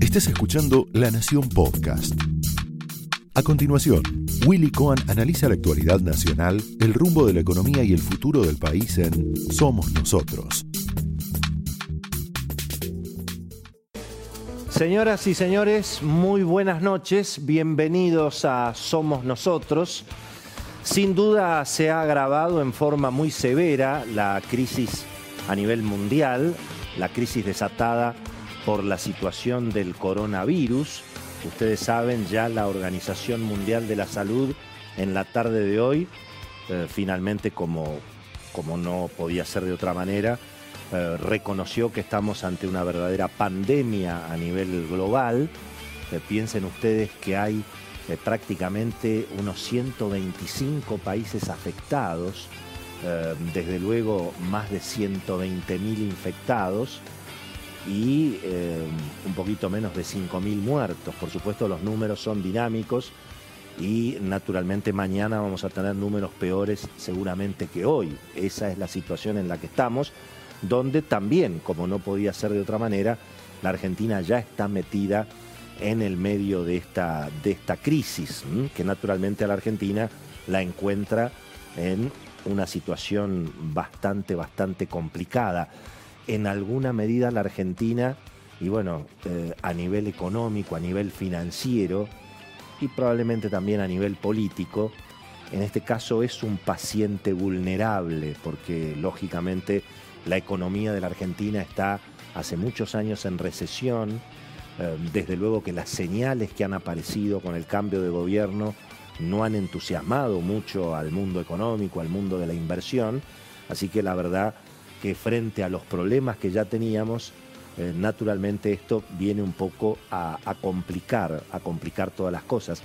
Estás escuchando La Nación Podcast. A continuación, Willy Cohen analiza la actualidad nacional, el rumbo de la economía y el futuro del país en Somos Nosotros. Señoras y señores, muy buenas noches, bienvenidos a Somos Nosotros. Sin duda se ha agravado en forma muy severa la crisis a nivel mundial, la crisis desatada por la situación del coronavirus. Ustedes saben, ya la Organización Mundial de la Salud en la tarde de hoy, eh, finalmente como, como no podía ser de otra manera, eh, reconoció que estamos ante una verdadera pandemia a nivel global. Eh, piensen ustedes que hay prácticamente unos 125 países afectados, desde luego más de 120 mil infectados y un poquito menos de 5 mil muertos. Por supuesto los números son dinámicos y naturalmente mañana vamos a tener números peores seguramente que hoy. Esa es la situación en la que estamos, donde también, como no podía ser de otra manera, la Argentina ya está metida en el medio de esta, de esta crisis, que naturalmente a la Argentina la encuentra en una situación bastante, bastante complicada. En alguna medida la Argentina, y bueno, eh, a nivel económico, a nivel financiero, y probablemente también a nivel político, en este caso es un paciente vulnerable, porque lógicamente la economía de la Argentina está hace muchos años en recesión, eh, desde luego que las señales que han aparecido con el cambio de gobierno no han entusiasmado mucho al mundo económico, al mundo de la inversión, así que la verdad que frente a los problemas que ya teníamos, eh, naturalmente esto viene un poco a, complicar, a complicar todas las cosas.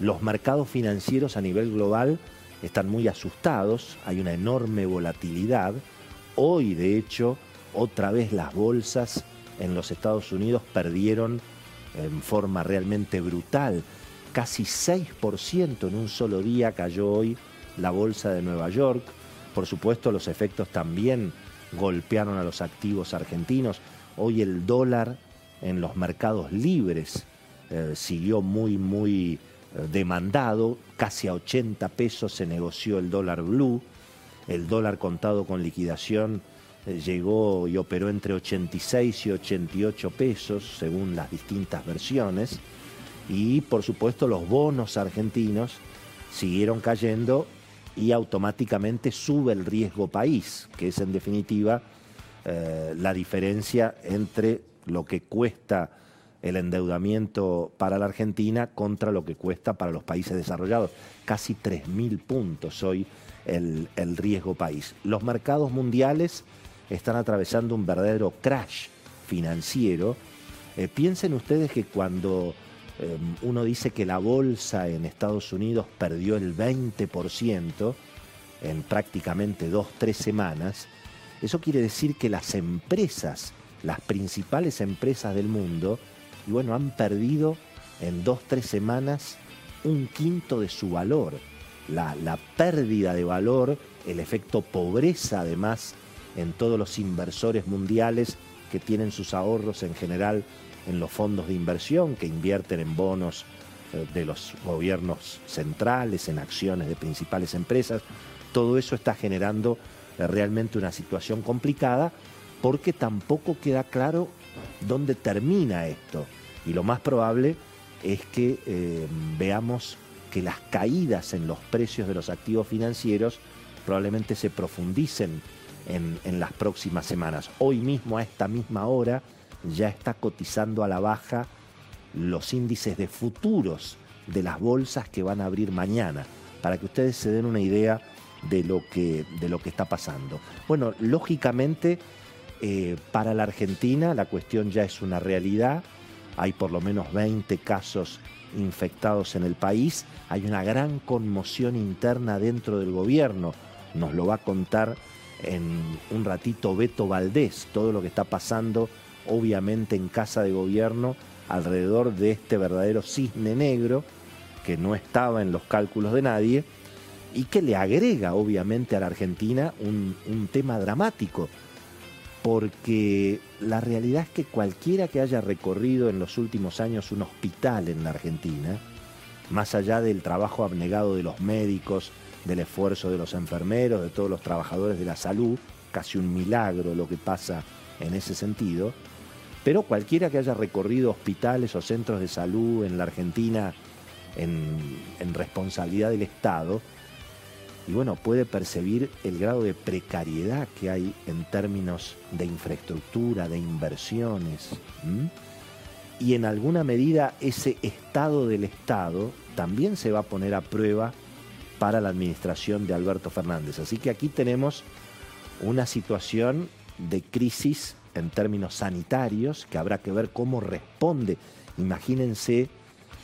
Los mercados financieros a nivel global están muy asustados, hay una enorme volatilidad. Hoy, de hecho, otra vez las bolsas en los Estados Unidos perdieron en forma realmente brutal. Casi 6% en un solo día cayó hoy la bolsa de Nueva York. Por supuesto, los efectos también golpearon a los activos argentinos. Hoy el dólar en los mercados libres eh, siguió muy, muy eh, demandado. Casi a 80 pesos se negoció el dólar blue. El dólar contado con liquidación eh, llegó y operó entre 86 y 88 pesos, según las distintas versiones. Y por supuesto los bonos argentinos siguieron cayendo y automáticamente sube el riesgo país, que es en definitiva eh, la diferencia entre lo que cuesta el endeudamiento para la Argentina contra lo que cuesta para los países desarrollados. Casi 3.000 puntos hoy el, riesgo país. Los mercados mundiales están atravesando un verdadero crash financiero. Eh, piensen ustedes que cuando eh, uno dice que la bolsa en Estados Unidos perdió el 20% en prácticamente dos, tres semanas, eso quiere decir que las empresas, las principales empresas del mundo, y bueno, han perdido en dos, tres semanas un quinto de su valor. La, la pérdida de valor, el efecto pobreza además en todos los inversores mundiales que tienen sus ahorros en general en los fondos de inversión, que invierten en bonos eh, de los gobiernos centrales, en acciones de principales empresas. Todo eso está generando realmente una situación complicada porque tampoco queda claro dónde termina esto. Y lo más probable es que eh, veamos que las caídas en los precios de los activos financieros probablemente se profundicen en, en, las próximas semanas. Hoy mismo, a esta misma hora, ya está cotizando a la baja los índices de futuros de las bolsas que van a abrir mañana, para que ustedes se den una idea de lo que, de lo que está pasando. Bueno, lógicamente, eh, para la Argentina la cuestión ya es una realidad. Hay por lo menos 20 casos infectados en el país. Hay una gran conmoción interna dentro del gobierno. Nos lo va a contar en un ratito Beto Valdés, todo lo que está pasando obviamente en casa de gobierno alrededor de este verdadero cisne negro que no estaba en los cálculos de nadie y que le agrega obviamente a la Argentina un, tema dramático, porque la realidad es que cualquiera que haya recorrido en los últimos años un hospital en la Argentina, más allá del trabajo abnegado de los médicos, del esfuerzo de los enfermeros, de todos los trabajadores de la salud, casi un milagro lo que pasa en ese sentido, pero cualquiera que haya recorrido hospitales o centros de salud en la Argentina en, responsabilidad del Estado, y bueno, puede percibir el grado de precariedad que hay en términos de infraestructura, de inversiones. Y en alguna medida ese estado del Estado también se va a poner a prueba para la administración de Alberto Fernández. Así que aquí tenemos una situación de crisis en términos sanitarios que habrá que ver cómo responde. Imagínense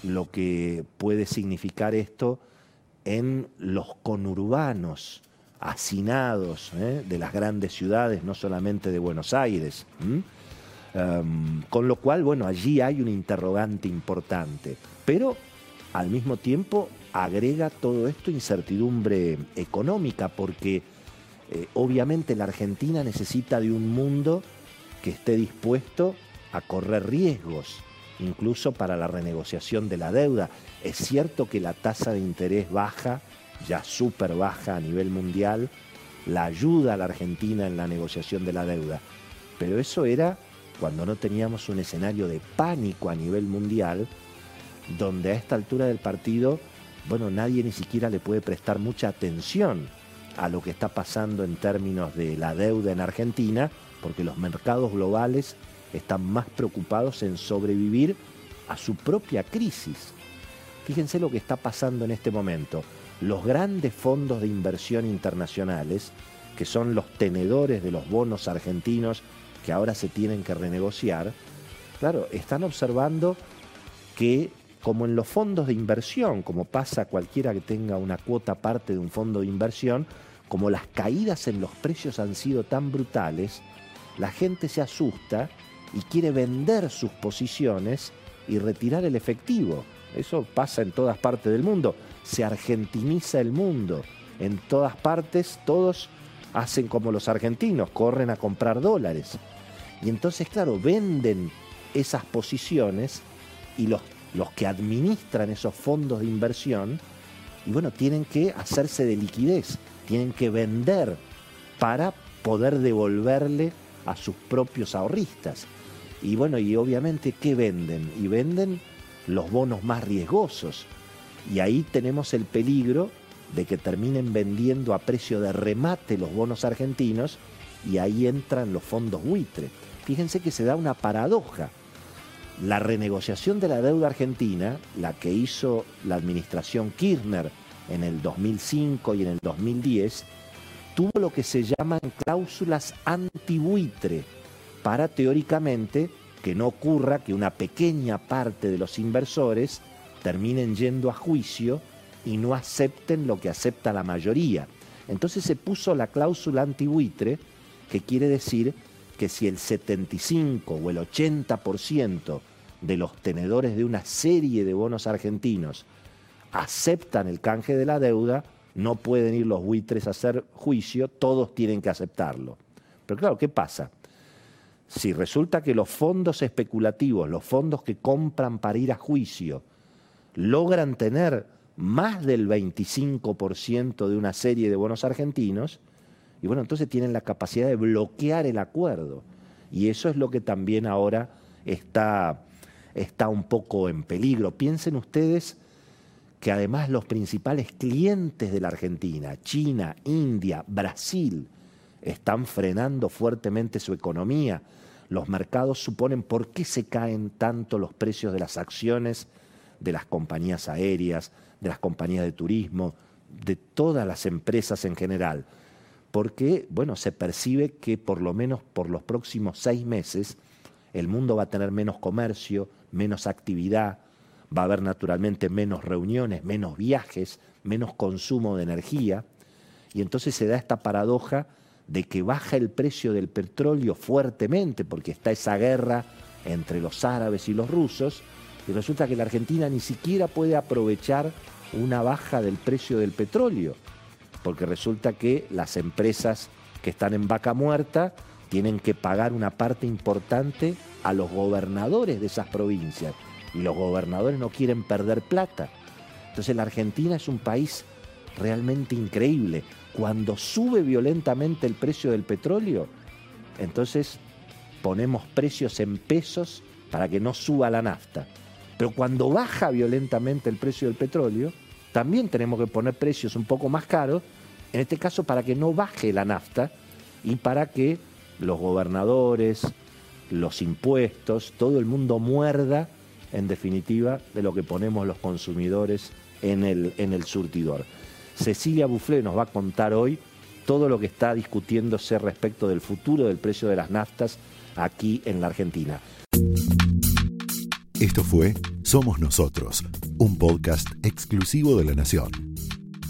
lo que puede significar esto en los conurbanos hacinados ¿eh? de las grandes ciudades, no solamente de Buenos Aires. Em, con lo cual, bueno, allí hay un interrogante importante, pero al mismo tiempo agrega todo esto incertidumbre económica, porque eh, obviamente la Argentina necesita de un mundo que esté dispuesto a correr riesgos incluso para la renegociación de la deuda. Es cierto que la tasa de interés baja, ya súper baja a nivel mundial, la ayuda a la Argentina en la negociación de la deuda, pero eso era cuando no teníamos un escenario de pánico a nivel mundial, donde a esta altura del partido, bueno, nadie ni siquiera le puede prestar mucha atención a lo que está pasando en términos de la deuda en Argentina, porque los mercados globales están más preocupados en sobrevivir a su propia crisis. Fíjense lo que está pasando en este momento. Los grandes fondos de inversión internacionales, que son los tenedores de los bonos argentinos que ahora se tienen que renegociar, claro, están observando que como en los fondos de inversión, como pasa cualquiera que tenga una cuota parte de un fondo de inversión, como las caídas en los precios han sido tan brutales, la gente se asusta y quiere vender sus posiciones y retirar el efectivo. Eso pasa en todas partes del mundo. Se argentiniza el mundo. En todas partes todos hacen como los argentinos, corren a comprar dólares. Y entonces, claro, venden esas posiciones y los, los que administran esos fondos de inversión, y bueno, tienen que hacerse de liquidez, tienen que vender para poder devolverle a sus propios ahorristas. Y bueno, y obviamente, ¿qué venden? Y venden los bonos más riesgosos. Y ahí tenemos el peligro de que terminen vendiendo a precio de remate los bonos argentinos y ahí entran los fondos buitre. Fíjense que se da una paradoja. La renegociación de la deuda argentina, la que hizo la administración Kirchner en el 2005 y en el 2010, tuvo lo que se llaman cláusulas anti-buitre para teóricamente que no ocurra que una pequeña parte de los inversores terminen yendo a juicio y no acepten lo que acepta la mayoría. Entonces se puso la cláusula antibuitre, que quiere decir que si el 75 o el 80% de los tenedores de una serie de bonos argentinos aceptan el canje de la deuda, no pueden ir los buitres a hacer juicio, todos tienen que aceptarlo. Pero claro, ¿qué pasa? si resulta que los fondos especulativos, los fondos que compran para ir a juicio, logran tener más del 25% de una serie de bonos argentinos, y bueno, entonces tienen la capacidad de bloquear el acuerdo. Y eso es lo que también ahora está, está un poco en peligro. Piensen ustedes que además los principales clientes de la Argentina, China, India, Brasil, están frenando fuertemente su economía. Los mercados suponen por qué se caen tanto los precios de las acciones de las compañías aéreas, de las compañías de turismo, de todas las empresas en general. Porque, bueno, se percibe que por lo menos por los próximos seis meses el mundo va a tener menos comercio, menos actividad, va a haber naturalmente menos reuniones, menos viajes, menos consumo de energía. Y entonces se da esta paradoja de que baja el precio del petróleo fuertemente, porque está esa guerra entre los árabes y los rusos, y resulta que la Argentina ni siquiera puede aprovechar una baja del precio del petróleo, porque resulta que las empresas que están en vaca muerta tienen que pagar una parte importante a los gobernadores de esas provincias. Y los gobernadores no quieren perder plata. Entonces la Argentina es un país realmente increíble. Cuando sube violentamente el precio del petróleo, entonces ponemos precios en pesos para que no suba la nafta. Pero cuando baja violentamente el precio del petróleo, también tenemos que poner precios un poco más caros, en este caso para que no baje la nafta y para que los gobernadores, los impuestos, todo el mundo muerda, en definitiva, de lo que ponemos los consumidores en el, en el surtidor. Cecilia Bufflé nos va a contar hoy todo lo que está discutiéndose respecto del futuro del precio de las naftas aquí en la Argentina. Esto fue Somos Nosotros, un podcast exclusivo de La Nación.